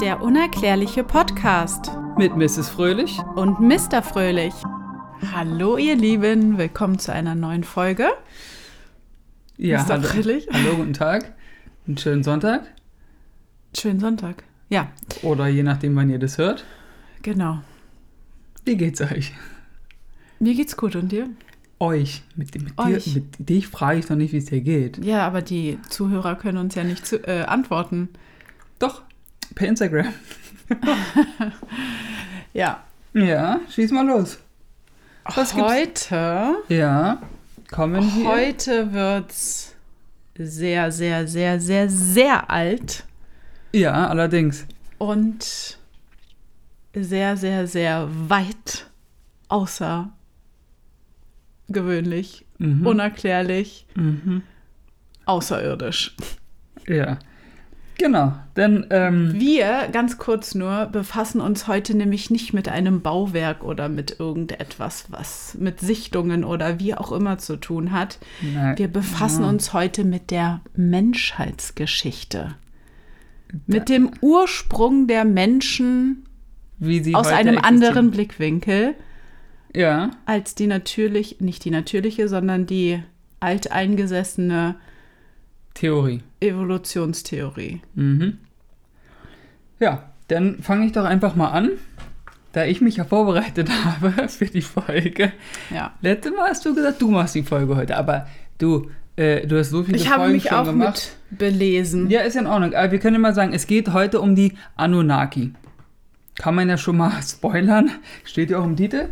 Der unerklärliche Podcast Mit Mrs. Fröhlich. und Mr. Fröhlich. Hallo ihr Lieben, willkommen zu einer neuen Folge. Ja, Mr. hallo, Fröhlich. hallo, guten Tag. Einen schönen Sonntag. Schönen Sonntag. Ja, Oder je nachdem, wann ihr das hört. genau. Wie geht's euch? Mir geht's gut und dir? Euch. Mit, mit, Euch. Dir, mit dich frage ich noch nicht, wie es dir geht. Ja, aber die Zuhörer können uns ja nicht zu, äh, antworten. Doch, per Instagram. Ja. Ja, schieß mal los. Was gibt's? heute, Ja, kommen wir. heute wird's sehr, sehr, sehr, sehr, sehr alt Ja, allerdings. und sehr, sehr, sehr weit außergewöhnlich, Mhm. unerklärlich, Mhm. außerirdisch. Ja. Genau, denn ähm, Wir, ganz kurz nur, befassen uns heute nämlich nicht mit einem Bauwerk oder mit irgendetwas, was mit Sichtungen oder wie auch immer zu tun hat. na, Wir befassen ja. uns heute mit der Menschheitsgeschichte. Mit dem Ursprung der Menschen wie sie aus einem existieren. anderen Blickwinkel Ja, als die natürlich, nicht die natürliche, sondern die alteingesessene Theorie. Evolutionstheorie. Mhm. Ja, dann fange ich doch einfach mal an, da ich mich ja vorbereitet habe für die Folge. Ja. Letztes Mal hast du gesagt, du machst die Folge heute, aber du, äh, du hast so viele Ich habe Folgen mich schon auch gemacht. mit belesen. Ja, ist in Ordnung. Aber wir können mal sagen, es geht heute um die Anunnaki. Kann man ja schon mal spoilern. Steht ja auch im Titel.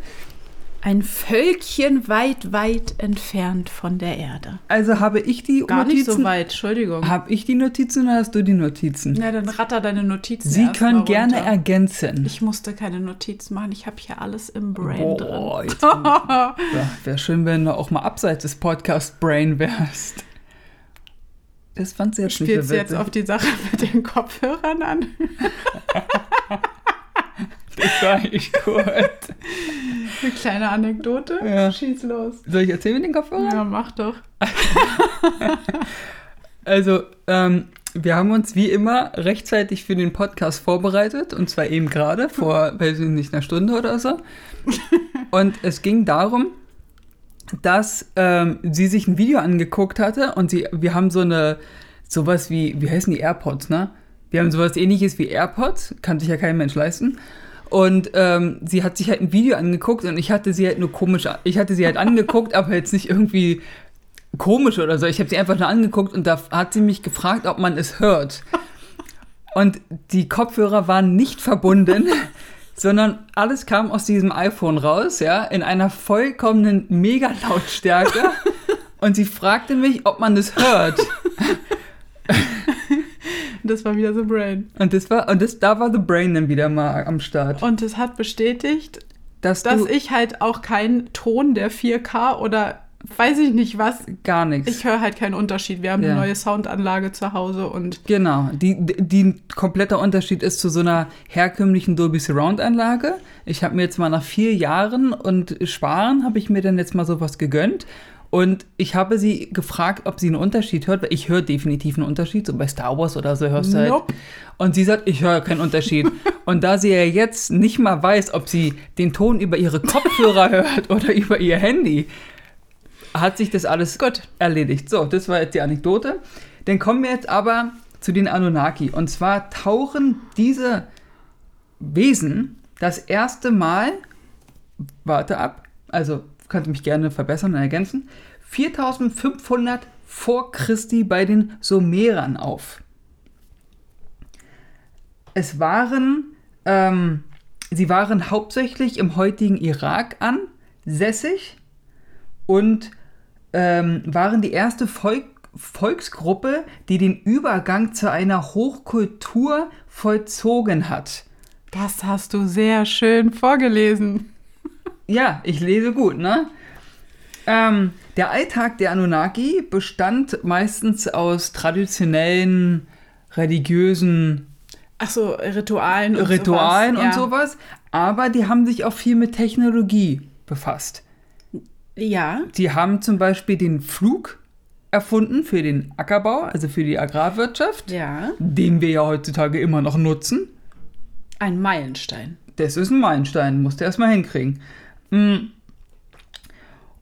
Ein Völkchen weit, weit entfernt von der Erde. Also habe ich die Gar nicht Notizen. so weit, Entschuldigung. Habe ich die Notizen oder hast du die Notizen? Na, dann ratter deine Notizen Sie können gerne runter. ergänzen. Ich musste keine Notizen machen, ich habe hier alles im Brain Boah, drin. ja, wäre schön, wenn du auch mal abseits des Podcast Brain wärst. Das fand sie jetzt nicht Spielst so du jetzt auf die Sache mit den Kopfhörern an? Das war echt gut. Eine kleine Anekdote? Ja. Schieß los. Soll ich erzählen mit den Kopfhörern? Ja, mach doch. Also, ähm, wir haben uns wie immer rechtzeitig für den Podcast vorbereitet. Und zwar eben gerade, vor, weiß ich nicht, einer Stunde oder so. Und es ging darum, dass ähm, sie sich ein Video angeguckt hatte und sie, wir haben so eine, sowas wie, wie heißen die AirPods, ne? Wir haben sowas ähnliches wie AirPods, kann sich ja kein Mensch leisten. Und ähm, sie hat sich halt ein Video angeguckt und ich hatte sie halt nur komisch, ich hatte sie halt angeguckt, aber jetzt nicht irgendwie komisch oder so. Ich habe sie einfach nur angeguckt und da hat sie mich gefragt, ob man es hört. Und die Kopfhörer waren nicht verbunden, sondern alles kam aus diesem iPhone raus, ja, in einer vollkommenen Mega-Lautstärke. Und sie fragte mich, ob man es hört. Das war wieder so Brain. Und das war, und das, da war The Brain dann wieder mal am Start. Und es hat bestätigt, Dass, dass ich halt auch keinen Ton der 4K oder weiß ich nicht was. gar nichts. Ich höre halt keinen Unterschied. Wir haben Ja. eine neue Soundanlage zu Hause und Genau, die, die kompletter Unterschied ist zu so einer herkömmlichen Dolby Surround Anlage. Ich habe mir jetzt mal nach vier Jahren und Sparen habe ich mir dann jetzt mal sowas gegönnt. Und ich habe sie gefragt, ob sie einen Unterschied hört, weil ich höre definitiv einen Unterschied. So bei Star Wars oder so hörst du halt. Nope. Und sie sagt, ich höre keinen Unterschied. und da sie ja jetzt nicht mal weiß, ob sie den Ton über ihre Kopfhörer hört oder über ihr Handy, hat sich das alles gut. erledigt. So, das war jetzt die Anekdote. Dann kommen wir jetzt aber zu den Anunnaki. Und zwar tauchen diese Wesen das erste Mal, warte ab, also kannst mich gerne verbessern und ergänzen, 4500 vor Christi bei den Sumerern auf. Es waren, ähm, sie waren hauptsächlich im heutigen Irak ansässig und ähm, waren die erste Volk Volksgruppe, die den Übergang zu einer Hochkultur vollzogen hat. Das hast du sehr schön vorgelesen. Ja, ich lese gut, ne? Ähm, der Alltag der Anunnaki bestand meistens aus traditionellen, religiösen Ach so, Ritualen und Ritualen sowas. und sowas, aber die haben sich auch viel mit Technologie befasst. Ja. Die haben zum Beispiel den Flug erfunden für den Ackerbau, also für die Agrarwirtschaft, Ja. den wir ja heutzutage immer noch nutzen. Ein Meilenstein. Das ist ein Meilenstein, musst du erstmal hinkriegen. Mm.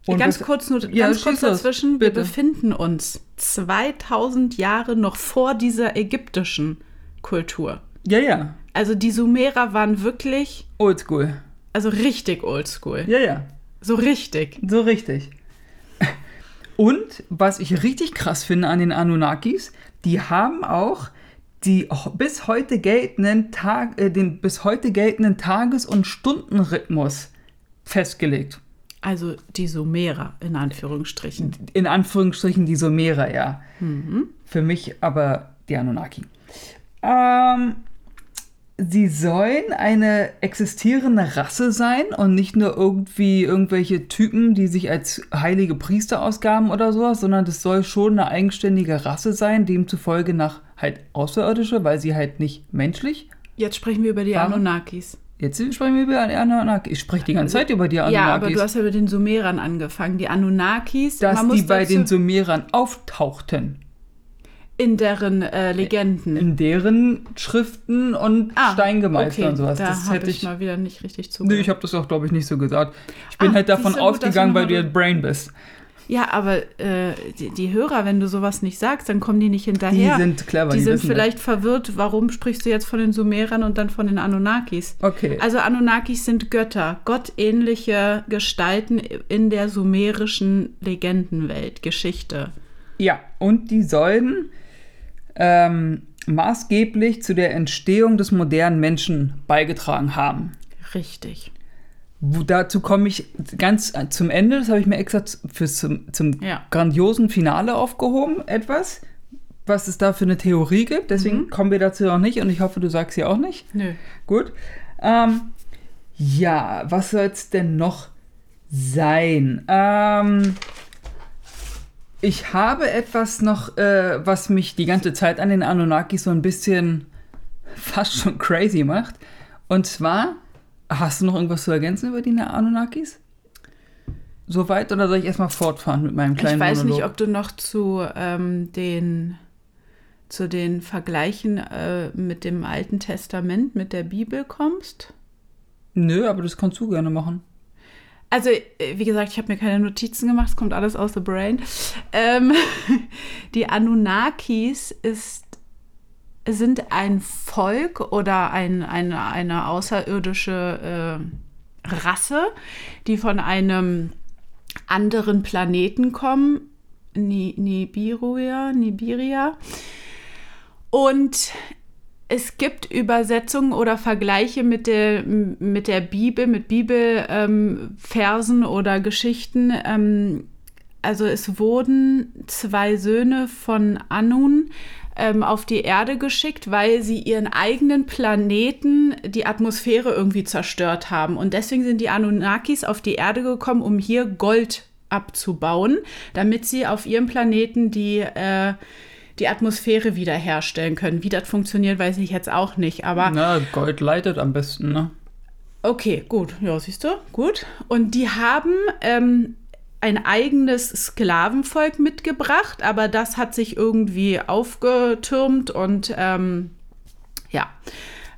Und ganz bis- kurz, nur, Ja, ganz kurz dazwischen. Wir bitte. befinden uns 2000 Jahre noch vor dieser ägyptischen Kultur. Ja, ja. Also die Sumerer waren wirklich, Oldschool. also richtig oldschool. Ja, ja. So richtig. So richtig. Und was ich richtig krass finde an den Anunnakis, die haben auch die bis heute geltenden Tag, äh, den bis heute geltenden Tages- und Stundenrhythmus festgelegt. Also die Sumerer in Anführungsstrichen. In Anführungsstrichen die Sumerer, ja. Für mich aber die Anunnaki. Ähm, sie sollen eine existierende Rasse sein und nicht nur irgendwie irgendwelche Typen, die sich als heilige Priester ausgaben oder sowas, sondern das soll schon eine eigenständige Rasse sein, demzufolge nach halt Außerirdische, weil sie halt nicht menschlich. Jetzt sprechen wir über die Warum? Anunnakis. Jetzt sprechen wir über die Anunnaki. Ich spreche die ganze Zeit über die Anunnakis. Ja, aber du hast ja mit den Sumerern angefangen. Die Anunnakis, dass die bei den Sumerern auftauchten. in deren äh, Legenden. In deren Schriften und Steingemeißel okay, und sowas. Da das hätte ich ich. mal wieder nicht richtig zugehört. ich habe das auch, glaube ich, nicht so gesagt. Ich bin Ah, halt davon ausgegangen, weil du ja Brain bist. Ja, aber äh, die, die Hörer, wenn du sowas nicht sagst, dann kommen die nicht Die hinterher. sind clever, die die, sind vielleicht verwirrt, warum sprichst du jetzt von den Sumerern und dann von den Anunnakis? das. Okay. Also Anunnakis sind Götter, gottähnliche Gestalten in der sumerischen Legendenwelt, Geschichte. ja, und die sollen ähm, maßgeblich zu der Entstehung des modernen Menschen beigetragen haben. Richtig. Wo, dazu komme ich ganz zum Ende, das habe ich mir extra fürs, zum, zum Ja. grandiosen Finale aufgehoben, etwas, was es da für eine Theorie gibt. Deswegen Mhm. kommen wir dazu noch nicht und ich hoffe, du sagst sie auch nicht. Nö. Gut. Ähm, ja, was soll es denn noch sein? Ähm, ich habe etwas noch, äh, was mich die ganze Zeit an den Anunnakis so ein bisschen fast schon crazy macht. Und zwar, hast du noch irgendwas zu ergänzen über die Anunnakis? Soweit oder soll ich erstmal fortfahren mit meinem kleinen Ich weiß Monolog? nicht, ob du noch zu ähm, den zu den Vergleichen äh, mit dem Alten Testament, mit der Bibel kommst. Nö, aber das kannst du gerne machen. Also, äh, wie gesagt, ich habe mir keine Notizen gemacht, es kommt alles aus the brain. Ähm, die Anunnakis ist, sind ein Volk oder ein, eine, eine außerirdische äh, Rasse, die von einem anderen Planeten kommen, Ni Nibiruia, Nibiria. Und es gibt Übersetzungen oder Vergleiche mit der, mit der Bibel, mit Bibelversen ähm, oder Geschichten. Ähm, also es wurden zwei Söhne von Anun ähm, auf die Erde geschickt, weil sie ihren eigenen Planeten, die Atmosphäre irgendwie zerstört haben. Und deswegen sind die Anunnakis auf die Erde gekommen, um hier Gold abzubauen, damit sie auf ihrem Planeten die äh, die Atmosphäre wiederherstellen können. Wie das funktioniert, weiß ich jetzt auch nicht. Aber Na, Gold leitet am besten, ne? okay, gut. Ja, siehst du, gut. Und die haben ähm, ein eigenes Sklavenvolk mitgebracht, aber das hat sich irgendwie aufgetürmt und ähm, ja,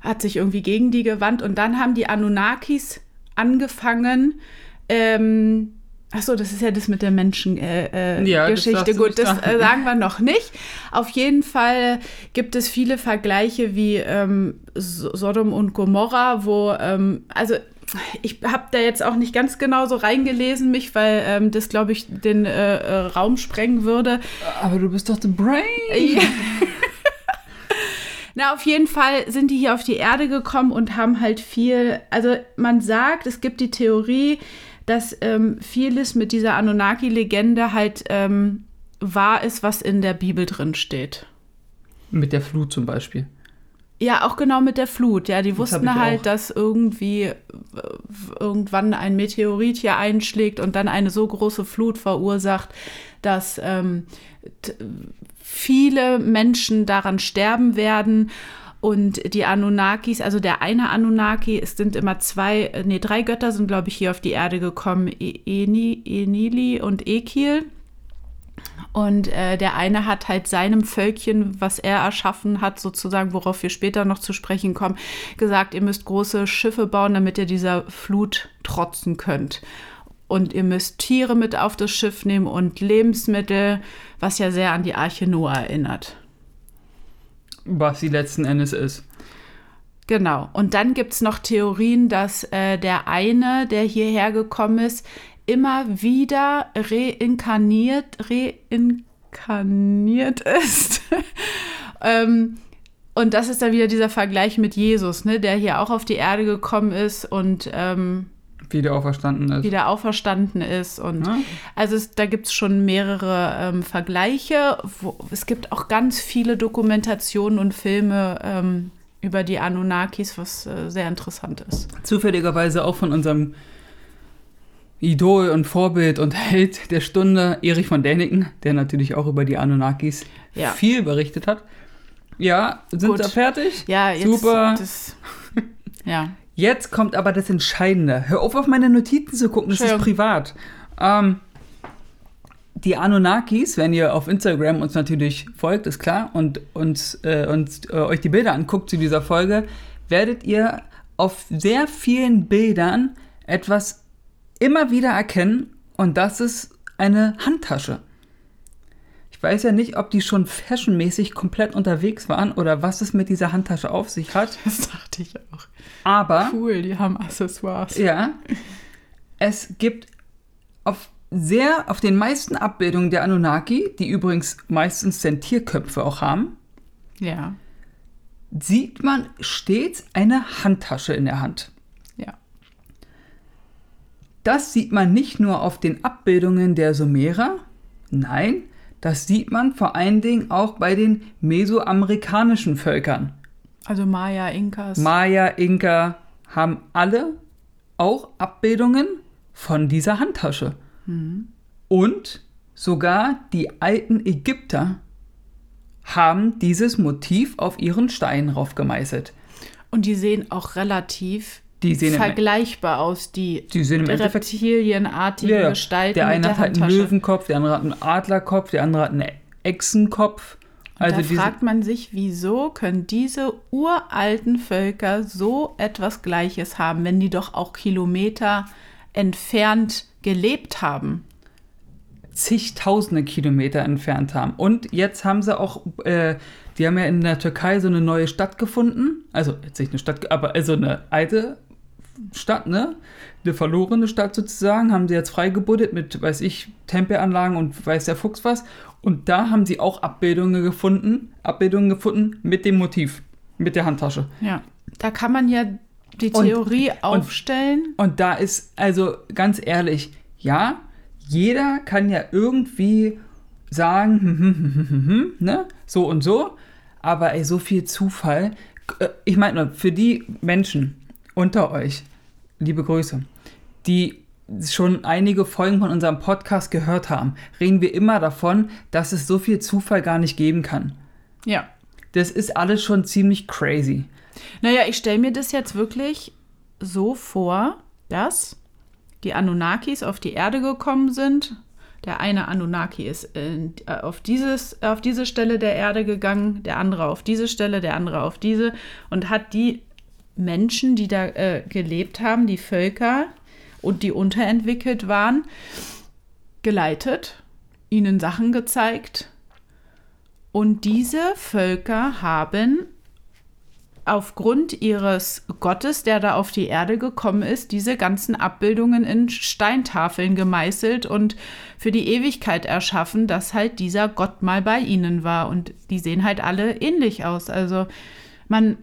hat sich irgendwie gegen die gewandt. Und dann haben die Anunnakis angefangen, ähm, Achso, das ist ja das mit der Menschengeschichte. Äh, Ja, Geschichte. darfst du Gut, das sagen. äh, sagen wir noch nicht. Auf jeden Fall gibt es viele Vergleiche wie ähm, So- Sodom und Gomorra, wo, ähm, also ich habe da jetzt auch nicht ganz genau so reingelesen, mich, weil ähm, das, glaube ich, den äh, äh, Raum sprengen würde. Aber du bist doch the Brain. Ja. Na, auf jeden Fall sind die hier auf die Erde gekommen und haben halt viel, also man sagt, es gibt die Theorie, dass ähm, vieles mit dieser Anunnaki-Legende halt ähm, wahr ist, was in der Bibel drin steht. Mit der Flut zum Beispiel. Ja, auch genau mit der Flut. Ja, die hab wussten halt, auch. dass irgendwie irgendwann ein Meteorit hier einschlägt und dann eine so große Flut verursacht, dass ähm, viele Menschen daran sterben werden. Und die Anunnakis, also der eine Anunnaki, es sind immer zwei, äh, nee, drei Götter sind, glaube ich, hier auf die Erde gekommen. E- Eni, Enili und Ekil. Und äh, der eine hat halt seinem Völkchen, was er erschaffen hat, sozusagen, worauf wir später noch zu sprechen kommen, gesagt, ihr müsst große Schiffe bauen, damit ihr dieser Flut trotzen könnt. Und ihr müsst Tiere mit auf das Schiff nehmen und Lebensmittel, was ja sehr an die Arche Noah erinnert. Was sie letzten Endes ist. Genau. Und dann gibt es noch Theorien, dass äh, der eine, der hierher gekommen ist, immer wieder reinkarniert, reinkarniert ist. ähm, und das ist dann wieder dieser Vergleich mit Jesus, ne, der hier auch auf die Erde gekommen ist und ähm, wieder auferstanden ist. Wieder auferstanden ist. Und ja. also es, da gibt es schon mehrere ähm, Vergleiche. Wo, es gibt auch ganz viele Dokumentationen und Filme ähm, über die Anunnakis, was äh, sehr interessant ist. Zufälligerweise auch von unserem Idol und Vorbild und Held der Stunde, Erich von Däniken, der natürlich auch über die Anunnakis ja. viel berichtet hat. Ja, sind Gut. wir fertig? Ja, jetzt, super. Das, ja. Jetzt kommt aber das Entscheidende. Hör auf, auf meine Notizen zu gucken, das Schön. ist privat. Ähm, die Anunnakis, wenn ihr auf Instagram uns natürlich folgt, ist klar, und, und, äh, und äh, euch die Bilder anguckt zu dieser Folge, werdet ihr auf sehr vielen Bildern etwas immer wieder erkennen und das ist eine Handtasche. Ich weiß ja nicht, ob die schon fashionmäßig komplett unterwegs waren oder was es mit dieser Handtasche auf sich hat. Das dachte ich auch. Aber. Cool, die haben Accessoires. Ja. Es gibt auf sehr, auf den meisten Abbildungen der Anunnaki, die übrigens meistens Sentierköpfe auch haben. Ja. Sieht man stets eine Handtasche in der Hand. Das sieht man nicht nur auf den Abbildungen der Sumerer, nein, das sieht man vor allen Dingen auch bei den mesoamerikanischen Völkern. Also Maya, Inkas. Maya, Inka haben alle auch Abbildungen von dieser Handtasche. Mhm. Und sogar die alten Ägypter haben dieses Motiv auf ihren Stein rauf gemeißelt. Und die sehen auch relativ die sehen vergleichbar aus, die, die sehen reptilienartigen ja, Gestalten. Der eine hat einen Löwenkopf, der andere hat einen Adlerkopf, der andere hat einen Echsenkopf. Also da fragt man sich, wieso können diese uralten Völker so etwas Gleiches haben, wenn die doch auch Kilometer entfernt gelebt haben? Zigtausende Kilometer entfernt haben. Und jetzt haben sie auch, äh, die haben ja in der Türkei so eine neue Stadt gefunden. Also jetzt nicht eine Stadt, aber also eine alte Stadt, ne? Eine verlorene Stadt sozusagen, haben sie jetzt freigebuddelt mit, weiß ich, Tempelanlagen und weiß der Fuchs was. Und da haben sie auch Abbildungen gefunden, Abbildungen gefunden mit dem Motiv, mit der Handtasche. Ja, da kann man ja die Theorie und, aufstellen. Und, und da ist, also ganz ehrlich, ja, jeder kann ja irgendwie sagen, hm, hm, hm, ne, so und so, aber ey, so viel Zufall. Äh, ich meine, für die Menschen, unter euch, liebe Grüße, die schon einige Folgen von unserem Podcast gehört haben, reden wir immer davon, dass es so viel Zufall gar nicht geben kann. Ja. Das ist alles schon ziemlich crazy. Naja, ich stelle mir das jetzt wirklich so vor, dass die Anunnakis auf die Erde gekommen sind. Der eine Anunnaki ist in, äh, auf, dieses, auf diese Stelle der Erde gegangen, der andere auf diese Stelle, der andere auf diese und hat die Menschen, die da äh, gelebt haben, die Völker und die unterentwickelt waren, geleitet, ihnen Sachen gezeigt. Und diese Völker haben aufgrund ihres Gottes, der da auf die Erde gekommen ist, diese ganzen Abbildungen in Steintafeln gemeißelt und für die Ewigkeit erschaffen, dass halt dieser Gott mal bei ihnen war. Und die sehen halt alle ähnlich aus. Also man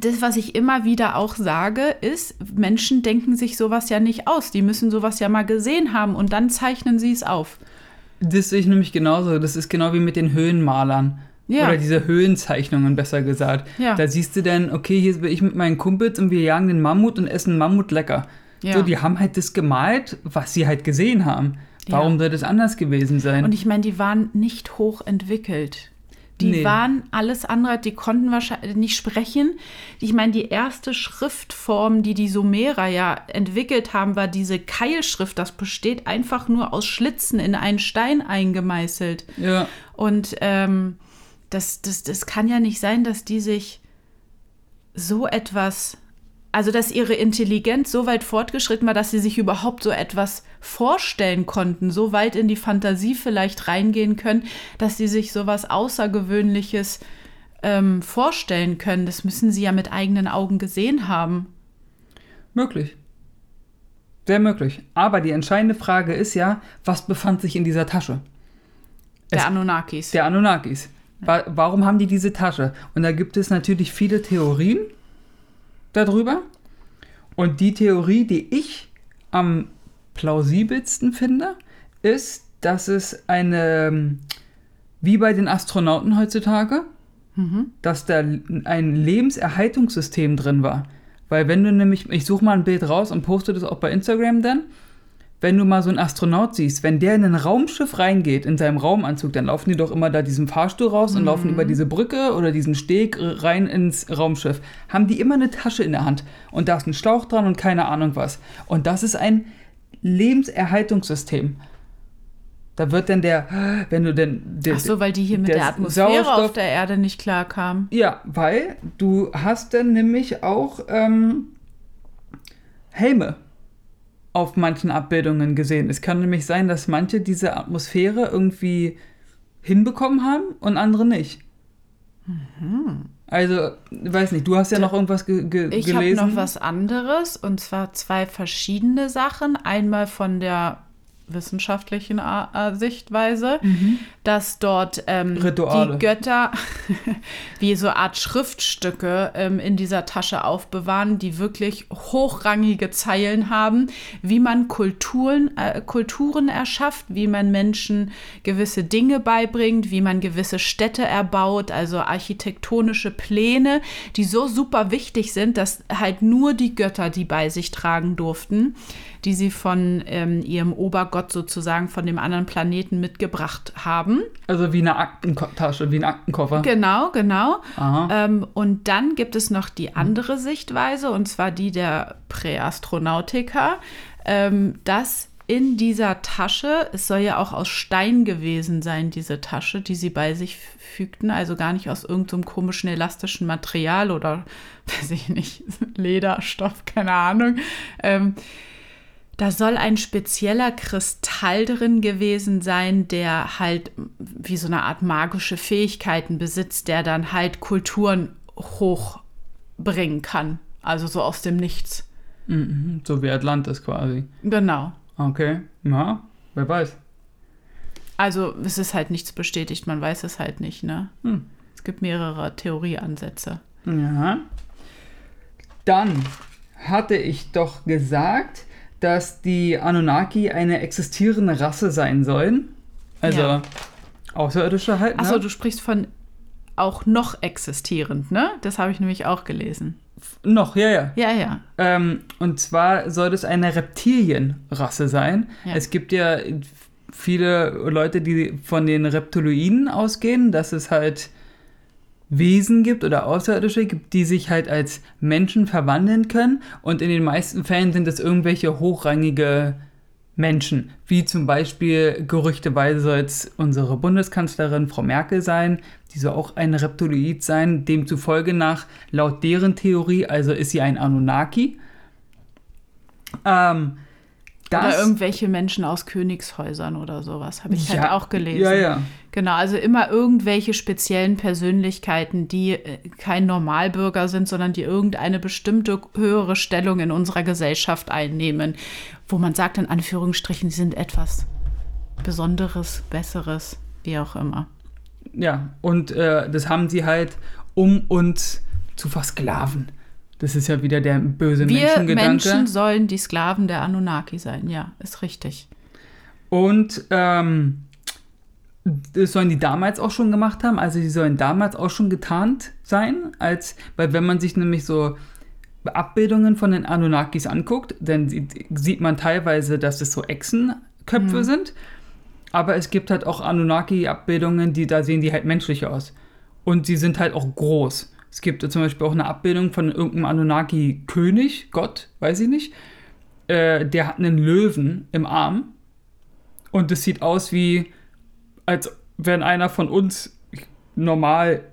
das, was ich immer wieder auch sage, ist, Menschen denken sich sowas ja nicht aus. Die müssen sowas ja mal gesehen haben und dann zeichnen sie es auf. Das sehe ich nämlich genauso. Das ist genau wie mit den Höhenmalern. Ja. Oder diese Höhenzeichnungen, besser gesagt. Ja. Da siehst du dann, okay, hier bin ich mit meinen Kumpels und wir jagen den Mammut und essen Mammut lecker. Ja. So, die haben halt das gemalt, was sie halt gesehen haben. Warum soll das anders gewesen sein? Und ich meine, die waren nicht hoch entwickelt. Die Nee. waren alles andere, die konnten wahrscheinlich nicht sprechen. Ich meine, die erste Schriftform, die die Sumerer ja entwickelt haben, war diese Keilschrift. Das besteht einfach nur aus Schlitzen in einen Stein eingemeißelt. Ja. Und ähm, das, das, das kann ja nicht sein, dass die sich so etwas, also dass ihre Intelligenz so weit fortgeschritten war, dass sie sich überhaupt so etwas vorstellen konnten, so weit in die Fantasie vielleicht reingehen können, dass sie sich so was Außergewöhnliches ähm, vorstellen können. Das müssen sie ja mit eigenen Augen gesehen haben. Möglich. Sehr möglich. Aber die entscheidende Frage ist ja, was befand sich in dieser Tasche? Der Es- Anunnakis. Der Anunnakis. Wa warum haben die diese Tasche? Und da gibt es natürlich viele Theorien darüber. Und die Theorie, die ich am plausibelsten finde, ist, dass es eine, wie bei den Astronauten heutzutage, dass da ein Lebenserhaltungssystem drin war. Weil wenn du nämlich, ich suche mal ein Bild raus und poste das auch bei Instagram dann, wenn du mal so einen Astronaut siehst, wenn der in ein Raumschiff reingeht, in seinem Raumanzug, dann laufen die doch immer da diesen Fahrstuhl raus und laufen über diese Brücke oder diesen Steg rein ins Raumschiff. Haben die immer eine Tasche in der Hand und da ist ein Schlauch dran und keine Ahnung was. Und das ist ein Lebenserhaltungssystem. Da wird dann der, wenn du denn. Der, Ach so, weil die hier mit der der Atmosphäre Sauerstoff- auf der Erde nicht klarkamen. ja, weil du hast dann nämlich auch ähm, Helme auf manchen Abbildungen gesehen. Es kann nämlich sein, dass manche diese Atmosphäre irgendwie hinbekommen haben und andere nicht. Also, weiß nicht, du hast ja noch irgendwas ge ge Ich habe gelesen. noch was anderes und zwar zwei verschiedene Sachen. Einmal von der wissenschaftlichen Sichtweise, dass dort ähm, die Götter wie so Art Schriftstücke ähm, in dieser Tasche aufbewahren, die wirklich hochrangige Zeilen haben, wie man Kulturen, äh, Kulturen erschafft, wie man Menschen gewisse Dinge beibringt, wie man gewisse Städte erbaut, also architektonische Pläne, die so super wichtig sind, dass halt nur die Götter die bei sich tragen durften, die sie von ähm, ihrem Obergott sozusagen von dem anderen Planeten mitgebracht haben. Also wie eine Aktentasche, wie ein Aktenkoffer. Genau, genau. Ähm, und dann gibt es noch die andere Sichtweise, und zwar die der Präastronautiker, ähm, dass in dieser Tasche, es soll ja auch aus Stein gewesen sein, diese Tasche, die sie bei sich fügten, also gar nicht aus irgendeinem komischen elastischen Material oder, weiß ich nicht, Leder, Stoff, keine Ahnung. Ähm, da soll ein spezieller Kristall drin gewesen sein, der halt wie so eine Art magische Fähigkeiten besitzt, der dann halt Kulturen hochbringen kann. Also so aus dem Nichts. Mhm, so wie Atlantis quasi. Genau. Okay, ja, wer weiß. Also es ist halt nichts bestätigt, man weiß es halt nicht, ne? Hm. Es gibt mehrere Theorieansätze. Ja. Dann hatte ich doch gesagt, dass die Anunnaki eine existierende Rasse sein sollen. Also Ja. Außerirdische halt. Achso, ne? du sprichst von auch noch existierend, ne? Das habe ich nämlich auch gelesen. Noch, ja, ja. Ja, ja. Ähm, und zwar soll es eine Reptilienrasse sein. Ja. Es gibt ja viele Leute, die von den Reptiloiden ausgehen, dass es halt Wesen gibt oder Außerirdische gibt, die sich halt als Menschen verwandeln können. Und in den meisten Fällen sind es irgendwelche hochrangige Menschen, wie zum Beispiel gerüchteweise soll es unsere Bundeskanzlerin Frau Merkel sein, die soll auch ein Reptiloid sein, demzufolge nach, laut deren Theorie, also ist sie ein Anunnaki. Ähm, Oder das, irgendwelche Menschen aus Königshäusern oder sowas, habe ich halt Ja, auch gelesen. Ja, ja. Genau, also immer irgendwelche speziellen Persönlichkeiten, die äh, kein Normalbürger sind, sondern die irgendeine bestimmte höhere Stellung in unserer Gesellschaft einnehmen, wo man sagt in Anführungsstrichen, sie sind etwas Besonderes, Besseres, wie auch immer. Ja, und äh, das haben sie halt, um uns zu versklaven. Das ist ja wieder der böse Wir Menschengedanke. Menschen sollen die Sklaven der Anunnaki sein, ja, ist richtig. Und ähm, das sollen die damals auch schon gemacht haben. Also die sollen damals auch schon getarnt sein, als, weil wenn man sich nämlich so Abbildungen von den Anunnakis anguckt, dann sieht, sieht man teilweise, dass es so Echsenköpfe sind. Aber es gibt halt auch Anunnaki-Abbildungen, die da sehen die halt menschlich aus. Und sie sind halt auch groß. Es gibt zum Beispiel auch eine Abbildung von irgendeinem Anunnaki-König, Gott, weiß ich nicht. Äh, der hat einen Löwen im Arm. Und es sieht aus wie, als wenn einer von uns normal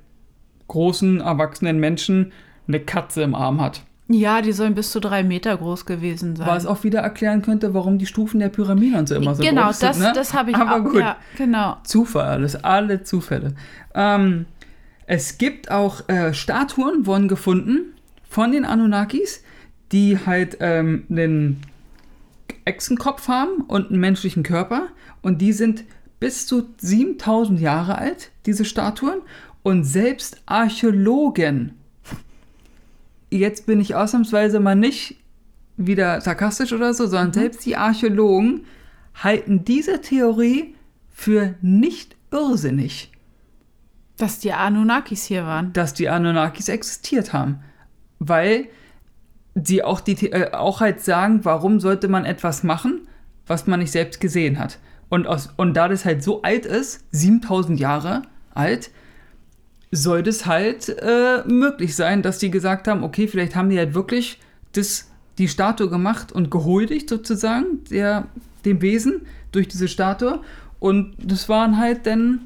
großen, erwachsenen Menschen eine Katze im Arm hat. Ja, die sollen bis zu drei Meter groß gewesen sein. Was auch wieder erklären könnte, warum die Stufen der Pyramide und so immer so genau, groß das, sind. Ne? das habe ich Aber auch. gut. Ja, genau. Zufall, alles, alle Zufälle. Ähm, es gibt auch äh, Statuen, wurden gefunden von den Anunnakis, die halt ähm, einen Echsenkopf haben und einen menschlichen Körper. Und die sind bis zu 7000 Jahre alt, diese Statuen. Und selbst Archäologen, jetzt bin ich ausnahmsweise mal nicht wieder sarkastisch oder so, sondern selbst die Archäologen halten diese Theorie für nicht irrsinnig, Dass die Anunnakis hier waren. dass die Anunnakis existiert haben. Weil sie auch, die, äh, auch halt sagen, warum sollte man etwas machen, was man nicht selbst gesehen hat. Und, aus, und da das halt so alt ist, 7000 Jahre alt, soll das halt äh, möglich sein, dass die gesagt haben, okay, vielleicht haben die halt wirklich das, die Statue gemacht und gehuldigt sozusagen der, dem Wesen durch diese Statue. Und das waren halt dann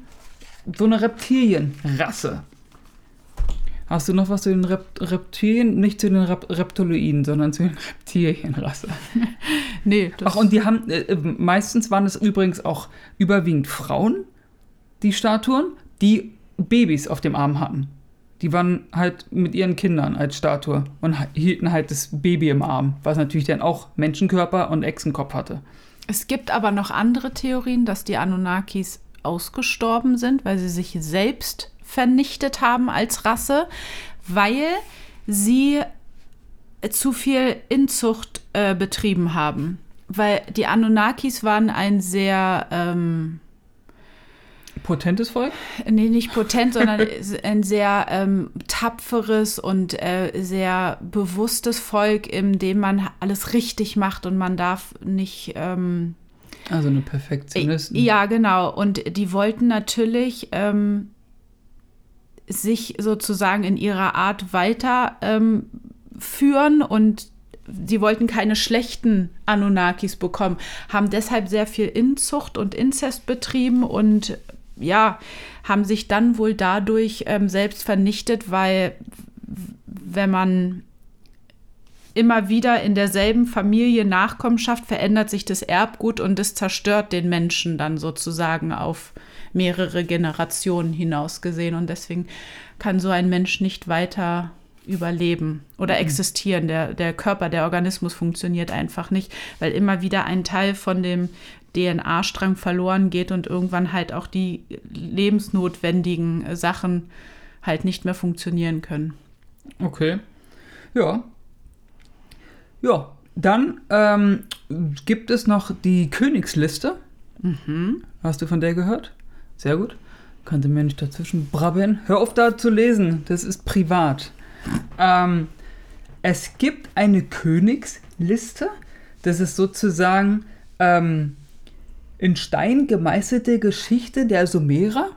so eine Reptilienrasse. Hast du noch was zu den Rep Reptilien? Nicht zu den Rep Reptiloiden, sondern zu den Reptilienrasse. Nee, das Ach, und die haben, äh, äh, meistens waren es übrigens auch überwiegend Frauen, die Statuen, die Babys auf dem Arm hatten. Die waren halt mit ihren Kindern als Statue und hielten halt das Baby im Arm, was natürlich dann auch Menschenkörper und Echsenkopf hatte. Es gibt aber noch andere Theorien, dass die Anunnakis ausgestorben sind, weil sie sich selbst vernichtet haben als Rasse, weil sie zu viel Inzucht äh, betrieben haben. Weil die Anunnakis waren ein sehr, ähm, Potentes Volk? nee, nicht potent, sondern ein sehr ähm, tapferes und äh, sehr bewusstes Volk, in dem man alles richtig macht und man darf nicht. Ähm, Also eine Perfektionistin. ja, genau. Und die wollten natürlich ähm, sich sozusagen in ihrer Art weiter ähm, und sie wollten keine schlechten Anunnakis bekommen, haben deshalb sehr viel Inzucht und Inzest betrieben und ja, haben sich dann wohl dadurch ähm, selbst vernichtet, weil wenn man immer wieder in derselben Familie Nachkommenschaft verändert sich das Erbgut und das zerstört den Menschen dann sozusagen auf mehrere Generationen hinaus gesehen. Und deswegen kann so ein Mensch nicht weiter überleben oder existieren. Der, der Körper, der Organismus funktioniert einfach nicht, weil immer wieder ein Teil von dem DNA-Strang verloren geht und irgendwann halt auch die lebensnotwendigen Sachen halt nicht mehr funktionieren können. Okay. Ja. Ja, dann ähm, gibt es noch die Königsliste. Hast du von der gehört? Sehr gut. Kannte mir nicht dazwischen brabbeln. Hör auf da zu lesen, das ist privat. Ähm, es gibt eine Königsliste. Das ist sozusagen ähm, in Stein gemeißelte Geschichte der Sumerer.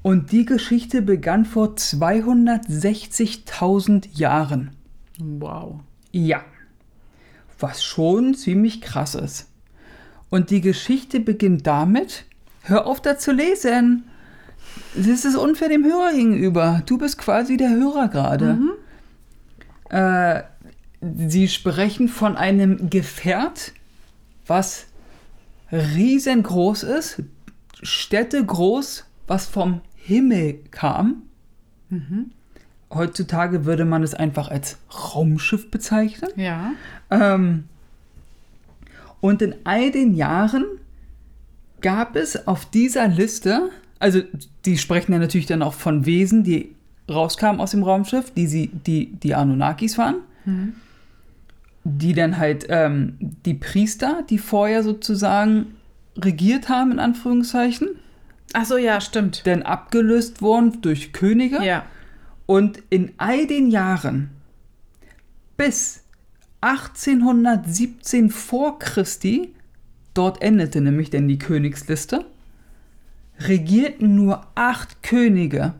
Und die Geschichte begann vor 260.000 Jahren. Wow. Ja. Was schon ziemlich krass ist. Und die Geschichte beginnt damit, hör auf da zu lesen. Das ist unfair dem Hörer gegenüber. Du bist quasi der Hörer gerade. Äh, sie sprechen von einem Gefährt, was riesengroß ist, städtegroß, was vom Himmel kam. Heutzutage würde man es einfach als Raumschiff bezeichnen. Ja. Ähm, und in all den Jahren gab es auf dieser Liste, also die sprechen ja natürlich dann auch von Wesen, die rauskamen aus dem Raumschiff, die, sie, die, die Anunnakis waren, die dann halt ähm, die Priester, die vorher sozusagen regiert haben, in Anführungszeichen, Ach so, ja, stimmt. dann abgelöst wurden durch Könige. Ja. Und in all den Jahren bis 1817 vor Christi, dort endete nämlich denn die Königsliste, regierten nur acht Könige.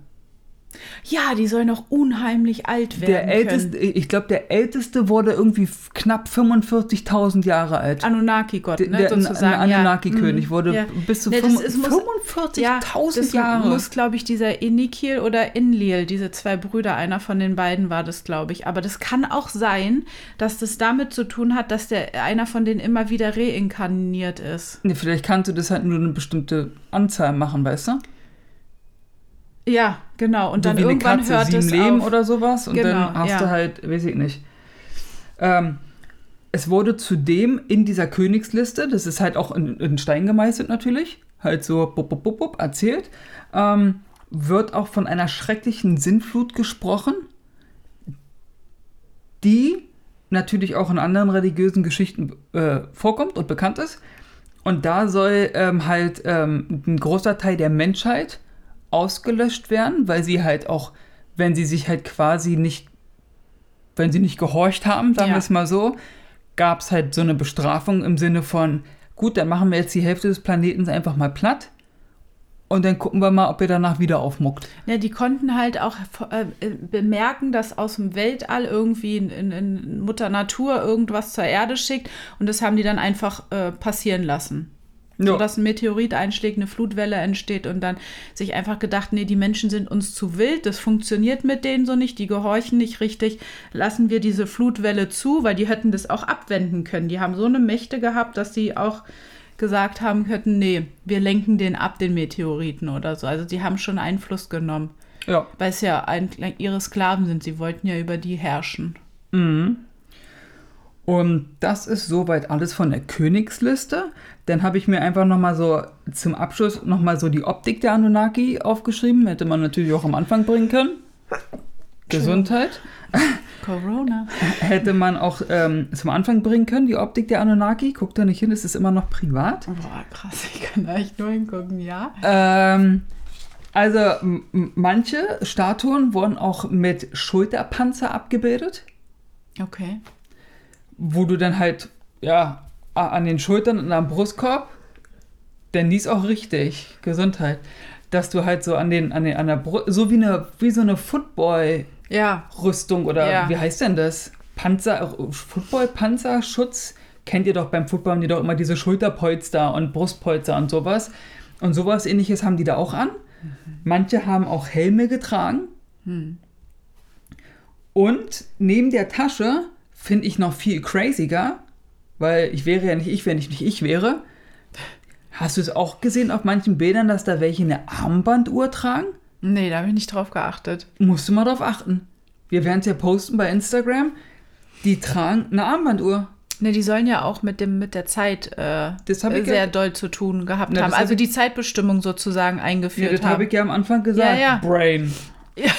Ja, die sollen noch unheimlich alt werden. Der älteste, ich glaube, der älteste wurde irgendwie knapp 45.000 Jahre alt. Anunnaki-Gott, ne, der sozusagen. Anunnaki-König ja. wurde Ja. bis zu Ne, das 45 ist- muss- Ja, 45.000 das Jahre. muss, glaube ich, dieser Inikil oder Inlil, diese zwei Brüder, einer von den beiden war das, glaube ich. Aber das kann auch sein, dass das damit zu tun hat, dass der einer von denen immer wieder reinkarniert ist. nee, vielleicht kannst du das halt nur eine bestimmte Anzahl machen, weißt du? Ja, genau. Und So dann irgendwann Katze, hört es Leben auf. oder sowas und Genau, dann hast ja. du halt, weiß ich nicht. Ähm, es wurde zudem in dieser Königsliste, das ist halt auch in, in Stein gemeißelt natürlich, halt so bup, bup, bup, bup, erzählt, ähm, wird auch von einer schrecklichen Sintflut gesprochen, die natürlich auch in anderen religiösen Geschichten äh, vorkommt und bekannt ist. Und da soll ähm, halt ähm, ein großer Teil der Menschheit ausgelöscht werden, weil sie halt auch, wenn sie sich halt quasi nicht, wenn sie nicht gehorcht haben, sagen Ja. wir es mal so, gab es halt so eine Bestrafung im Sinne von, gut, dann machen wir jetzt die Hälfte des Planeten einfach mal platt und dann gucken wir mal, ob ihr danach wieder aufmuckt. Ja, die konnten halt auch äh, bemerken, dass aus dem Weltall irgendwie in, in, Mutter Natur irgendwas zur Erde schickt und das haben die dann einfach äh, passieren lassen. Ja. So dass ein Meteorit einschlägt, eine Flutwelle entsteht und dann sich einfach gedacht, nee, die Menschen sind uns zu wild, das funktioniert mit denen so nicht, die gehorchen nicht richtig, lassen wir diese Flutwelle zu, weil die hätten das auch abwenden können. Die haben so eine Mächte gehabt, dass sie auch gesagt haben könnten, nee, wir lenken den ab, den Meteoriten oder so. Also die haben schon Einfluss genommen, Ja. weil es ja ein, ihre Sklaven sind. Sie wollten ja über die herrschen. Mhm. Und das ist soweit alles von der Königsliste. Dann habe ich mir einfach nochmal so zum Abschluss nochmal so die Optik der Anunnaki aufgeschrieben. Hätte man natürlich auch am Anfang bringen können. Gesundheit. Corona. Hätte man auch ähm, zum Anfang bringen können, die Optik der Anunnaki. Guckt da nicht hin, es ist immer noch privat. Boah, krass, ich kann da echt nur hingucken, ja. Ähm, also manche Statuen wurden auch mit Schulterpanzer abgebildet. Okay. Wo du dann halt, ja, an den Schultern und am Brustkorb, denn die ist auch richtig, Gesundheit, dass du halt so an den, an den, an der Brust, so wie eine, wie so eine Football-Rüstung Ja, oder Ja. wie heißt denn das? Panzer, Football-Panzerschutz? Kennt ihr doch beim Football haben die doch immer diese Schulterpolster und Brustpolster und sowas. Und sowas ähnliches haben die da auch an. Manche haben auch Helme getragen. Und neben der Tasche finde ich noch viel craziger, weil ich wäre ja nicht ich, wenn ich nicht ich wäre. Hast du es auch gesehen auf manchen Bildern, dass da welche eine Armbanduhr tragen? Nee, da habe ich nicht drauf geachtet. Musst du mal drauf achten. Wir werden es ja posten bei Instagram. Die tragen eine Armbanduhr. Ne, die sollen ja auch mit, dem, mit der Zeit äh, Das hab sehr ja- doll zu tun gehabt Na, haben. das hab Also ich- die Zeitbestimmung sozusagen Ja, eingeführt das habe haben. ich ja am Anfang gesagt. Ja, ja. Brain. Ja.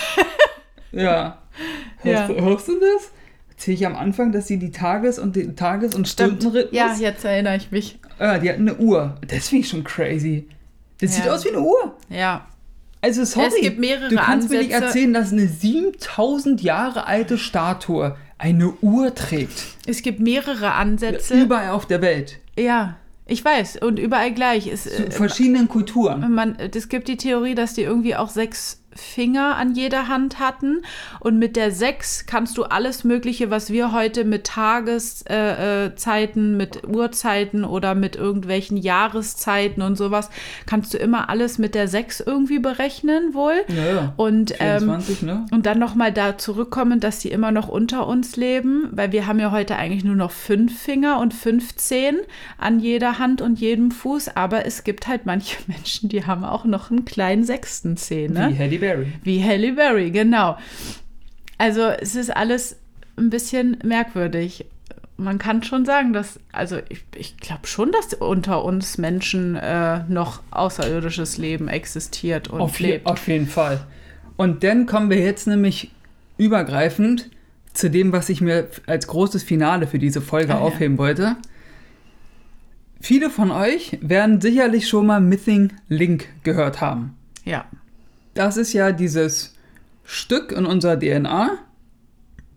ja. Hörst, hörst du das? Erzähl ich am Anfang, dass sie die Tages- und den Tages- und Stundenrhythmus. Ja, jetzt erinnere ich mich. Ah, die hatten eine Uhr. Das finde ich schon crazy. Das Ja. sieht aus wie eine Uhr. Ja. Also sorry, Es gibt mehrere du kannst mir nicht Ansätze. erzählen, dass eine 7000 Jahre alte Statue eine Uhr trägt. Es gibt mehrere Ansätze. Überall auf der Welt. ja, ich weiß. Und überall gleich. Es, Zu äh, verschiedenen Kulturen. man, es gibt die Theorie, dass die irgendwie auch sechs Finger an jeder Hand hatten. Und mit der sechs kannst du alles Mögliche, was wir heute mit Tageszeiten, äh, Zeiten, mit Uhrzeiten oder mit irgendwelchen Jahreszeiten und sowas, kannst du immer alles mit der sechs irgendwie berechnen wohl. Ja, ja. Und ähm, 24, ne? Und dann nochmal da zurückkommen, dass sie immer noch unter uns leben, weil wir haben ja heute eigentlich nur noch fünf Finger und 15 an jeder Hand und jedem Fuß, aber es gibt halt manche Menschen, die haben auch noch einen kleinen sechsten Zeh, ne? Wie Halle Berry. Wie Halle Berry, genau. Also es ist alles ein bisschen merkwürdig. Man kann schon sagen, dass, also ich, ich glaube schon, dass unter uns Menschen äh, noch außerirdisches Leben existiert und Auf, je, lebt. auf jeden Fall. Und dann kommen wir jetzt nämlich übergreifend zu dem, was ich mir als großes Finale für diese Folge Ah, ja. aufheben wollte. Viele von euch werden sicherlich schon mal Missing Link gehört haben. Ja. Das ist ja dieses Stück in unserer DNA,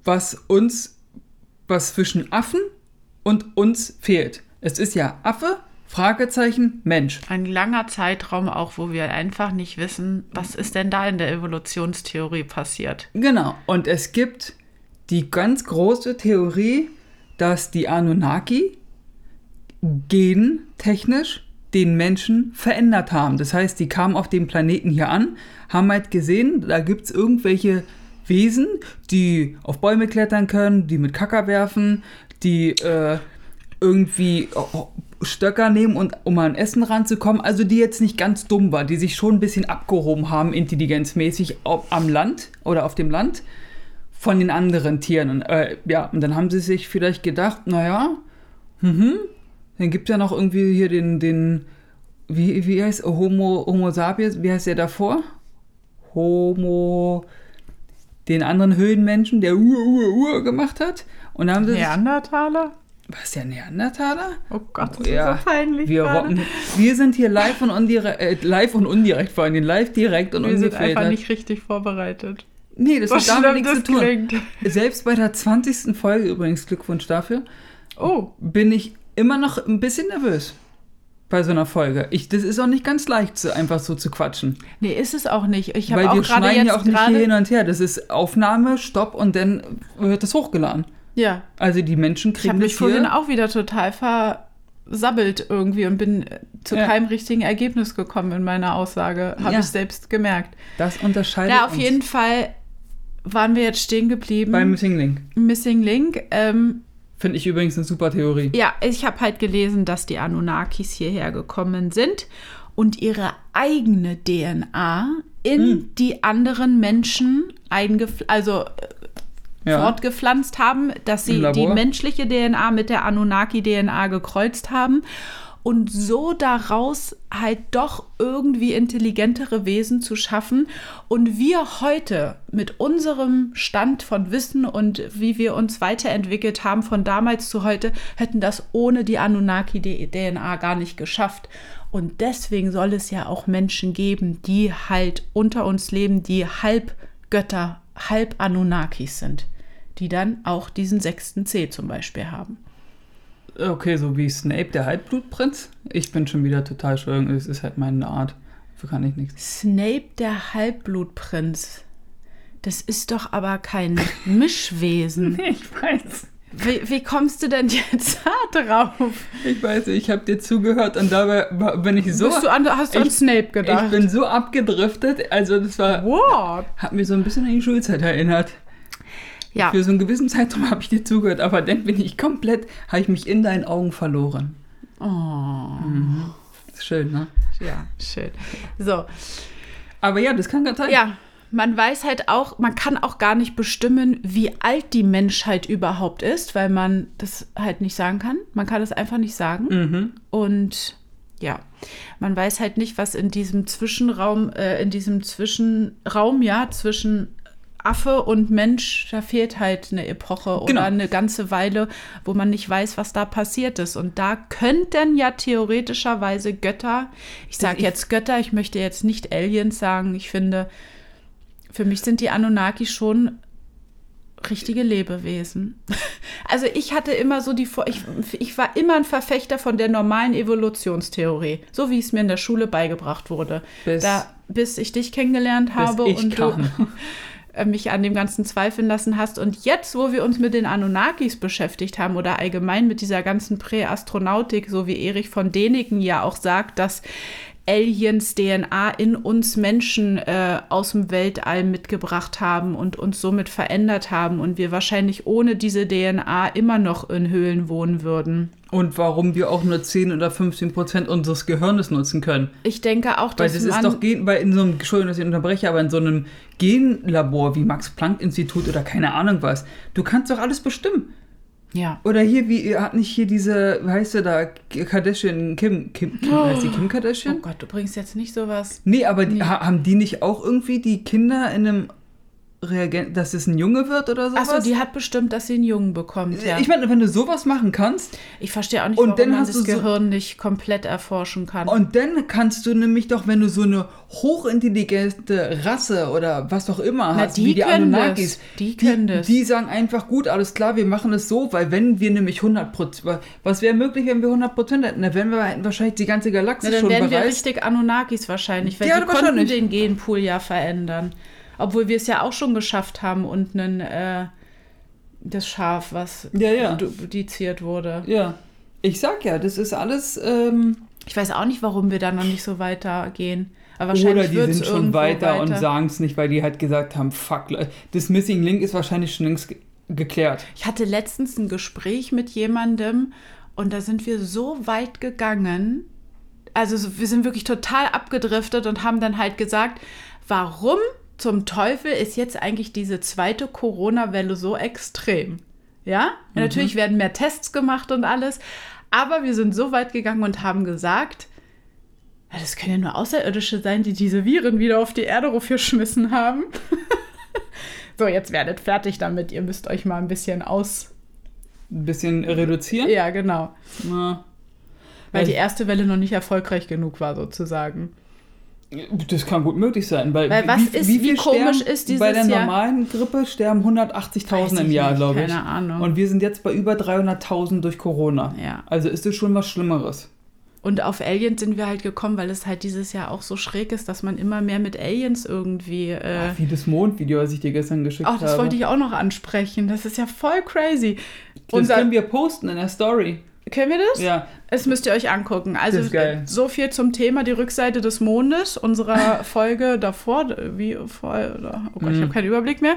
was uns, was zwischen Affen und uns fehlt. Es ist ja Affe, Fragezeichen, Mensch. Ein langer Zeitraum auch, wo wir einfach nicht wissen, was ist denn da in der Evolutionstheorie passiert. Genau. Und es gibt die ganz große Theorie, dass die Anunnaki gentechnisch den Menschen verändert haben. Das heißt, die kamen auf dem Planeten hier an, haben halt gesehen, da gibt es irgendwelche Wesen, die auf Bäume klettern können, die mit Kacker werfen, die äh, irgendwie Stöcker nehmen, und, um an Essen ranzukommen. Also die jetzt nicht ganz dumm war, die sich schon ein bisschen abgehoben haben, intelligenzmäßig am Land oder auf dem Land von den anderen Tieren. Und, äh, ja, und dann haben sie sich vielleicht gedacht, naja, mhm, dann gibt es ja noch irgendwie hier den, den wie, wie heißt Homo, Homo sapiens, wie heißt der davor? Homo, den anderen Höhlenmenschen, der Ur, Ur, Ur gemacht hat. Und dann haben sie Neandertaler? Was, der Neandertaler? Oh Gott, das ja, ist so peinlich. Wir, rocken, wir sind hier live und, undirekt, äh, live und indirekt, vor allem live, direkt und wir ungefiltert. Wir sind einfach nicht richtig vorbereitet. Nee, das hat damit nichts zu tun. Klingt. Selbst bei der 20. Folge, übrigens Glückwunsch dafür, oh. bin ich immer noch ein bisschen nervös bei so einer Folge. Ich, das ist auch nicht ganz leicht, so einfach so zu quatschen. Nee, ist es auch nicht. Ich Weil wir schneiden ja auch nicht hier hin und her. Das ist Aufnahme, Stopp und dann wird das hochgeladen. Ja. Also die Menschen kriegen Ich habe mich vorhin auch wieder total versabbelt irgendwie und bin zu ja. keinem richtigen Ergebnis gekommen in meiner Aussage. Habe ja. ich selbst gemerkt. Das unterscheidet Ja, auf uns. jeden Fall waren wir jetzt stehen geblieben. Bei Missing Link. Missing Link. Ähm, Finde ich übrigens eine super Theorie. Ja, ich habe halt gelesen, dass die Anunnakis hierher gekommen sind und ihre eigene DNA in hm. die anderen Menschen also ja. fortgepflanzt haben, dass sie die menschliche DNA mit der Anunnaki-DNA gekreuzt haben und so daraus halt doch irgendwie intelligentere Wesen zu schaffen. Und wir heute mit unserem Stand von Wissen und wie wir uns weiterentwickelt haben von damals zu heute, hätten das ohne die Anunnaki-DNA gar nicht geschafft. Und deswegen soll es ja auch Menschen geben, die halt unter uns leben, die halb Götter, halb Anunnakis sind, die dann auch diesen sechsten C zum Beispiel haben. Okay, so wie Snape, der Halbblutprinz. Ich bin schon wieder total schön. Es ist halt meine Art. Dafür kann ich nichts. Snape, der Halbblutprinz. Das ist doch aber kein Mischwesen. ich weiß. Wie, wie, kommst du denn jetzt da drauf? Ich weiß, ich habe dir zugehört und dabei bin ich so. Bist du an, hast du ich, an Snape gedacht? Ich bin so abgedriftet. Also, das war. What? Hat mir so ein bisschen an die Schulzeit erinnert. Ja. Für so einen gewissen Zeitraum habe ich dir zugehört, aber dann bin ich komplett, habe ich mich in deinen Augen verloren. Oh. Mhm. Schön, ne? Ja, schön. So. Aber ja, das kann ganz sein. Ja, man weiß halt auch, man kann auch gar nicht bestimmen, wie alt die Menschheit überhaupt ist, weil man das halt nicht sagen kann. Man kann es einfach nicht sagen. Mhm. Und ja, man weiß halt nicht, was in diesem Zwischenraum, äh, in diesem Zwischenraum, ja, zwischen Affe und Mensch, da fehlt halt eine Epoche genau. oder eine ganze Weile, wo man nicht weiß, was da passiert ist. Und da könnten ja theoretischerweise Götter, ich sage jetzt Götter, ich möchte jetzt nicht Aliens sagen, ich finde, für mich sind die Anunnaki schon richtige Lebewesen. Also ich hatte immer so die, ich, ich war immer ein Verfechter von der normalen Evolutionstheorie, so wie es mir in der Schule beigebracht wurde. Bis, da, bis ich dich kennengelernt habe und kam. du äh, mich an dem Ganzen zweifeln lassen hast. Und jetzt, wo wir uns mit den Anunnakis beschäftigt haben oder allgemein mit dieser ganzen Präastronautik, so wie Erich von Däniken ja auch sagt, dass Aliens DNA in uns Menschen äh, aus dem Weltall mitgebracht haben und uns somit verändert haben und wir wahrscheinlich ohne diese DNA immer noch in Höhlen wohnen würden. Und warum wir auch nur 10 oder 15 Prozent unseres Gehirnes nutzen können. Ich denke auch, dass Weil das ist doch, weil in so einem, Entschuldigung, dass ich unterbreche, aber in so einem Genlabor wie Max-Planck-Institut oder keine Ahnung was, du kannst doch alles bestimmen. Ja. Oder hier, wie hat nicht hier diese, wie heißt sie da, Kardashian, Kim, Kim, Kim oh. heißt die Kim Kardashian? Oh Gott, du bringst jetzt nicht sowas. Nee, aber die, haben die nicht auch irgendwie die Kinder in einem Reagenz, dass es ein Junge wird oder sowas. Achso, die hat bestimmt, dass sie einen Jungen bekommt, ja. Ich meine, wenn du sowas machen kannst, Ich verstehe auch nicht, Und warum dann man hast das du so- Gehirn nicht komplett erforschen kann. und dann kannst du nämlich doch, wenn du so eine hochintelligente Rasse oder was auch immer Na, hast, die wie die Anunnakis, das. Die können das. die sagen einfach, gut, alles klar, wir machen es so, weil wenn wir nämlich 100%, was wäre möglich, wenn wir 100% hätten? Da wären wir wahrscheinlich die ganze Galaxie Na, dann schon werden wir bereist. richtig Anunnakis wahrscheinlich, weil Ja, die konnten den Genpool ja verändern. Obwohl wir es ja auch schon geschafft haben und einen, äh, das Schaf, was Ja, ja. dupliziert wurde. Ja, ich sag ja, das ist alles... Ähm, Ich weiß auch nicht, warum wir da noch nicht so weitergehen. Aber Oder wahrscheinlich die wird's sind schon irgendwo weiter, und sagen es nicht, weil die halt gesagt haben, fuck, das Missing Link ist wahrscheinlich schon längst ge geklärt. Ich hatte letztens ein Gespräch mit jemandem und da sind wir so weit gegangen. Also so- wir sind wirklich total abgedriftet und haben dann halt gesagt, warum zum Teufel ist jetzt eigentlich diese zweite Corona-Welle so extrem? Ja? ja, natürlich werden mehr Tests gemacht und alles, aber wir sind so weit gegangen und haben gesagt, ja, das können ja nur Außerirdische sein, die diese Viren wieder auf die Erde geschmissen haben. so, jetzt werdet fertig damit. Ihr müsst euch mal ein bisschen aus. Ein bisschen reduzieren. Ja, genau. Na, Weil Also- die erste Welle noch nicht erfolgreich genug war, sozusagen. Das kann gut möglich sein. Weil, Weil was ist- wie viel komisch sterben- ist dieses Bei der Jahr? normalen Grippe sterben 180.000 Weiß im Jahr, glaube ich. keine Ahnung. Und wir sind jetzt bei über 300.000 durch Corona. Ja. Also ist das schon was Schlimmeres. Und auf Aliens sind wir halt gekommen, weil es halt dieses Jahr auch so schräg ist, dass man immer mehr mit Aliens irgendwie. Äh, Wie das Mondvideo, was ich dir gestern geschickt Ach, habe. das wollte ich auch noch ansprechen. Das ist ja voll crazy. Das Unser, können wir posten in der Story. Können wir das? Ja, Das müsst ihr euch angucken. Also so viel zum Thema die Rückseite des Mondes unserer Folge davor. Wie oder, oh Gott, ich Mhm. habe keinen Überblick mehr.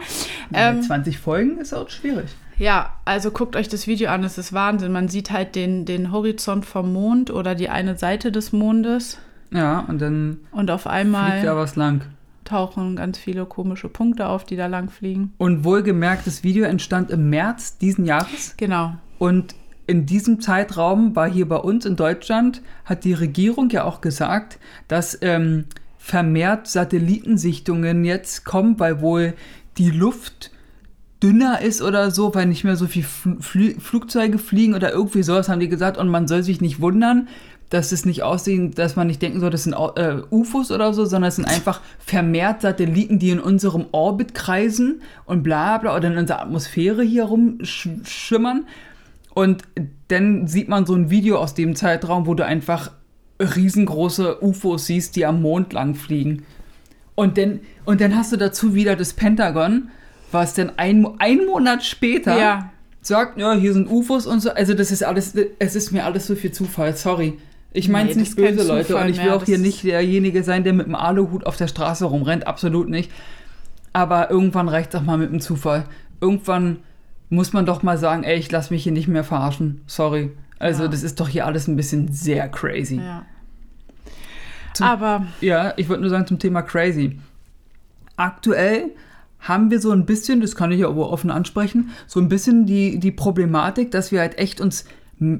Ähm, 20 Folgen ist auch schwierig. ja, also guckt euch das Video an, es ist Wahnsinn. Man sieht halt den, den Horizont vom Mond oder die eine Seite des Mondes Ja, und dann und auf fliegt einmal da was lang. tauchen ganz viele komische Punkte auf, die da lang fliegen. Und wohlgemerkt, das Video entstand im März diesen Jahres. Genau. Und in diesem Zeitraum war hier bei uns in Deutschland, hat die Regierung ja auch gesagt, dass ähm, vermehrt Satellitensichtungen jetzt kommen, weil wohl die Luft dünner ist oder so, weil nicht mehr so viel Fl Flugzeuge fliegen oder irgendwie sowas haben die gesagt. Und man soll sich nicht wundern, dass es nicht aussehen, dass man nicht denken soll, das sind äh, UFOs oder so, sondern es sind einfach vermehrt Satelliten, die in unserem Orbit kreisen und bla bla oder in unserer Atmosphäre hier rumschimmern. Und dann sieht man so ein Video aus dem Zeitraum, wo du einfach riesengroße UFOs siehst, die am Mond lang fliegen. Und dann, und dann hast du dazu wieder das Pentagon, was dann ein, ein Monat später Ja. sagt, ja, hier sind UFOs und so. Also das ist alles, es ist mir alles so viel Zufall, sorry. Ich meine es Nee, nicht böse, Leute. Zufall Und ich will mehr, auch hier nicht derjenige sein, der mit dem Aluhut auf der Straße rumrennt. Absolut nicht. Aber irgendwann reicht es auch mal mit dem Zufall. Irgendwann muss man doch mal sagen, ey, ich lass mich hier nicht mehr verarschen. Sorry. Also Ja. das ist doch hier alles ein bisschen sehr crazy. Ja. Zum- Aber Ja, ich wollte nur sagen zum Thema crazy. Aktuell haben wir so ein bisschen, das kann ich ja aber offen ansprechen, so ein bisschen die, die Problematik, dass wir halt echt uns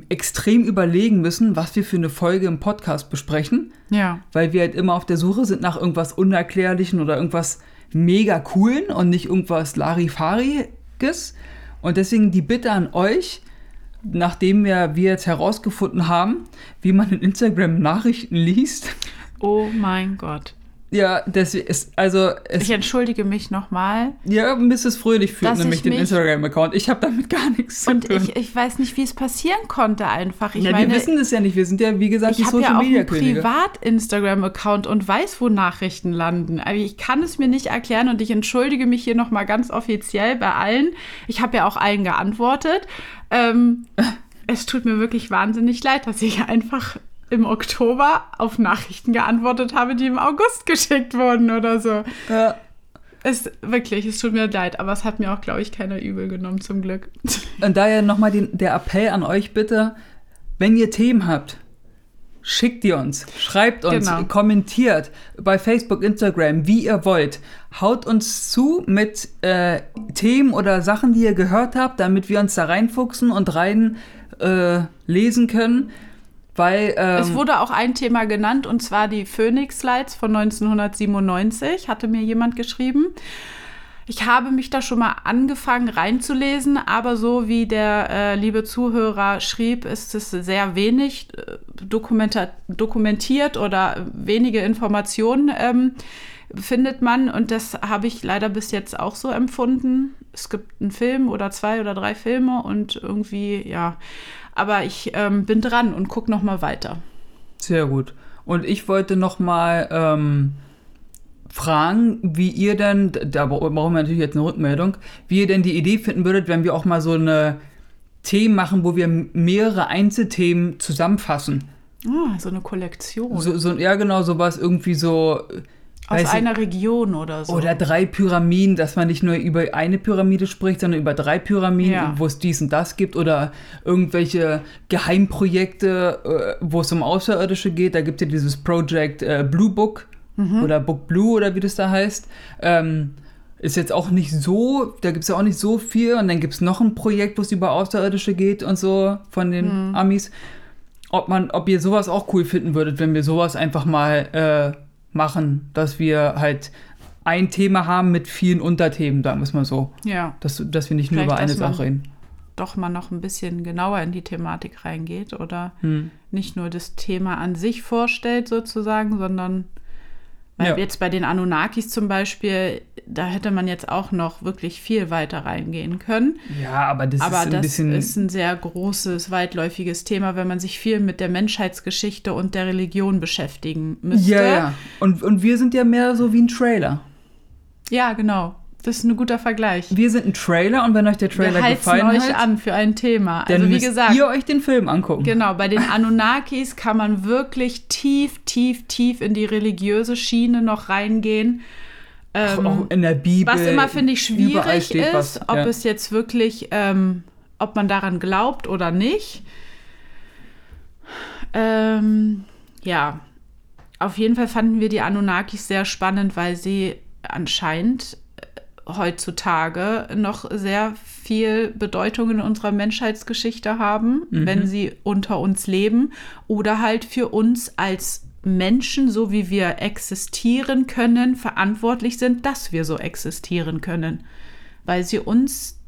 extrem überlegen müssen, was wir für eine Folge im Podcast besprechen, ja. weil wir halt immer auf der Suche sind nach irgendwas Unerklärlichen oder irgendwas mega coolen und nicht irgendwas Larifariges. Und deswegen die Bitte an euch, nachdem wir, wir jetzt herausgefunden haben, wie man in Instagram Nachrichten liest, Oh mein Gott. Ja, das ist, also, es, Ich entschuldige mich nochmal. ja, Mrs. Fröhlich führt nämlich ich den Instagram-Account. Ich habe damit gar nichts zu Und tun. ich, ich weiß nicht, wie es passieren konnte einfach. Ich ja, meine, wir wissen es ja nicht. Wir sind ja, wie gesagt, die ich habe ja auch einen. Privat-Instagram-Account und weiß, wo Nachrichten landen. Aber ich kann es mir nicht erklären und ich entschuldige mich hier nochmal ganz offiziell bei allen. Ich habe ja auch allen geantwortet. Ähm, es tut mir wirklich wahnsinnig leid, dass ich einfach im Oktober auf Nachrichten geantwortet habe, die im August geschickt wurden oder so. Ja. Es wirklich, es tut mir leid, aber es hat mir auch, glaube ich, keiner übel genommen, zum Glück. Und daher nochmal der Appell an euch bitte, wenn ihr Themen habt, schickt die uns, schreibt uns, Genau. kommentiert bei Facebook, Instagram, wie ihr wollt. Haut uns zu mit äh, Themen oder Sachen, die ihr gehört habt, damit wir uns da reinfuchsen und rein äh, lesen können. Weil, ähm, Es wurde auch ein Thema genannt und zwar die Phoenix Lights von 1997, hatte mir jemand geschrieben. Ich habe mich da schon mal angefangen reinzulesen, aber so wie der äh, liebe Zuhörer schrieb, ist es sehr wenig äh, dokumentiert oder wenige Informationen ähm, findet man. Und das habe ich leider bis jetzt auch so empfunden. Es gibt einen Film oder zwei oder drei Filme und irgendwie, ja. Aber ich ähm, bin dran und gucke noch mal weiter. Sehr gut. Und ich wollte noch mal ähm, fragen, wie ihr denn, da brauchen wir natürlich jetzt eine Rückmeldung, wie ihr denn die Idee finden würdet, wenn wir auch mal so eine Themen machen, wo wir mehrere Einzelthemen zusammenfassen. Ah, so eine Kollektion. So, so, ja, genau, sowas irgendwie so. Aus einer ich, Region oder so. Oder drei Pyramiden, dass man nicht nur über eine Pyramide spricht, sondern über drei Pyramiden, ja. wo es dies und das gibt. Oder irgendwelche Geheimprojekte, äh, wo es um Außerirdische geht. Da gibt es ja dieses Project äh, Blue Book mhm. oder Book Blue oder wie das da heißt. Ähm, ist jetzt auch nicht so, da gibt es ja auch nicht so viel. Und dann gibt es noch ein Projekt, wo es über Außerirdische geht und so von den mhm. Amis. Ob man, ob ihr sowas auch cool finden würdet, wenn wir sowas einfach mal äh, machen, dass wir halt ein Thema haben mit vielen Unterthemen, da muss man so. Ja. Dass, dass wir nicht Vielleicht, nur über eine Sache reden. Doch mal noch ein bisschen genauer in die Thematik reingeht oder hm. nicht nur das Thema an sich vorstellt sozusagen, sondern weil ja. jetzt bei den Anunnakis zum Beispiel, da hätte man jetzt auch noch wirklich viel weiter reingehen können. Ja, aber das aber ist ein das bisschen. ist ein sehr großes, weitläufiges Thema, wenn man sich viel mit der Menschheitsgeschichte und der Religion beschäftigen müsste. Ja, ja. Und, und wir sind ja mehr so wie ein Trailer. Ja, genau. Das ist ein guter Vergleich. Wir sind ein Trailer und wenn euch der Trailer Wir gefallen euch hat, an für ein Thema. Dann also wie gesagt, ihr euch den Film angucken. Genau, bei den Anunnakis kann man wirklich tief, tief, tief in die religiöse Schiene noch reingehen. Ähm, auch in der Bibel. Was immer finde ich schwierig ist, was, ob ja. es jetzt wirklich, ähm, ob man daran glaubt oder nicht. Ähm, ja, auf jeden Fall fanden wir die Anunnakis sehr spannend, weil sie anscheinend heutzutage noch sehr viel Bedeutung in unserer Menschheitsgeschichte haben, mhm. wenn sie unter uns leben oder halt für uns als Menschen, so wie wir existieren können, verantwortlich sind, dass wir so existieren können, weil sie uns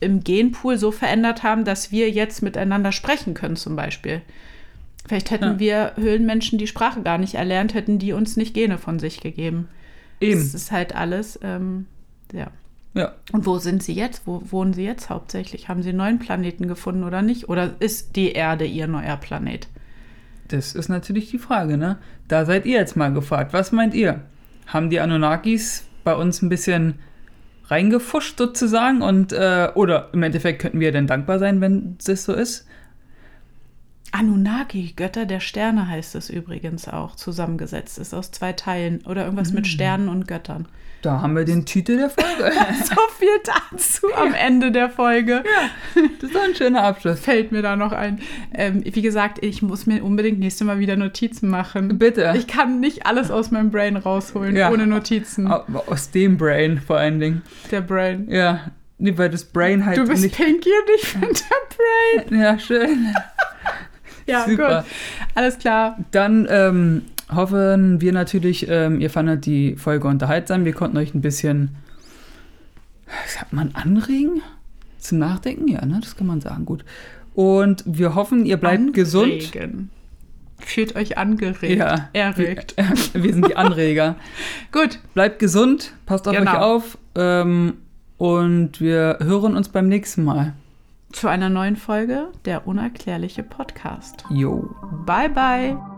im Genpool so verändert haben, dass wir jetzt miteinander sprechen können zum Beispiel. Vielleicht hätten ja. wir Höhlenmenschen die Sprache gar nicht erlernt, hätten die uns nicht Gene von sich gegeben. Eben. Das ist halt alles ähm, ja. Ja. Und wo sind Sie jetzt? Wo wohnen Sie jetzt hauptsächlich? Haben Sie einen neuen Planeten gefunden oder nicht? Oder ist die Erde Ihr neuer Planet? Das ist natürlich die Frage, ne? Da seid ihr jetzt mal gefragt. Was meint ihr? Haben die Anunnakis bei uns ein bisschen reingefuscht sozusagen? Und, äh, oder im Endeffekt könnten wir denn dankbar sein, wenn das so ist? Anunnaki, Götter der Sterne heißt es übrigens auch, zusammengesetzt ist aus zwei Teilen oder irgendwas mhm. mit Sternen und Göttern. Da haben wir den Titel der Folge. so viel dazu ja. am Ende der Folge. Ja, das ist ein schöner Abschluss. Fällt mir da noch ein. Ähm, wie gesagt, ich muss mir unbedingt nächstes Mal wieder Notizen machen. Bitte. Ich kann nicht alles aus meinem Brain rausholen, ja. ohne Notizen. Aus dem Brain vor allen Dingen. Der Brain. Ja, nee, weil das Brain halt Du bist nicht... Pinky und ich bin der Brain. Ja, schön. Ja, Super. gut. Alles klar. Dann ähm, hoffen wir natürlich, ähm, ihr fandet die Folge unterhaltsam. Wir konnten euch ein bisschen, sagt man, anregen zum Nachdenken? Ja, ne? das kann man sagen. Gut. Und wir hoffen, ihr bleibt Anregen. gesund. Fühlt euch angeregt. Ja. Erregt. Wir, wir sind die Anreger. Gut. Bleibt gesund, passt auf genau. euch auf. Ähm, und wir hören uns beim nächsten Mal. Zu einer neuen Folge der Unerklärliche Podcast. Jo. Bye, bye.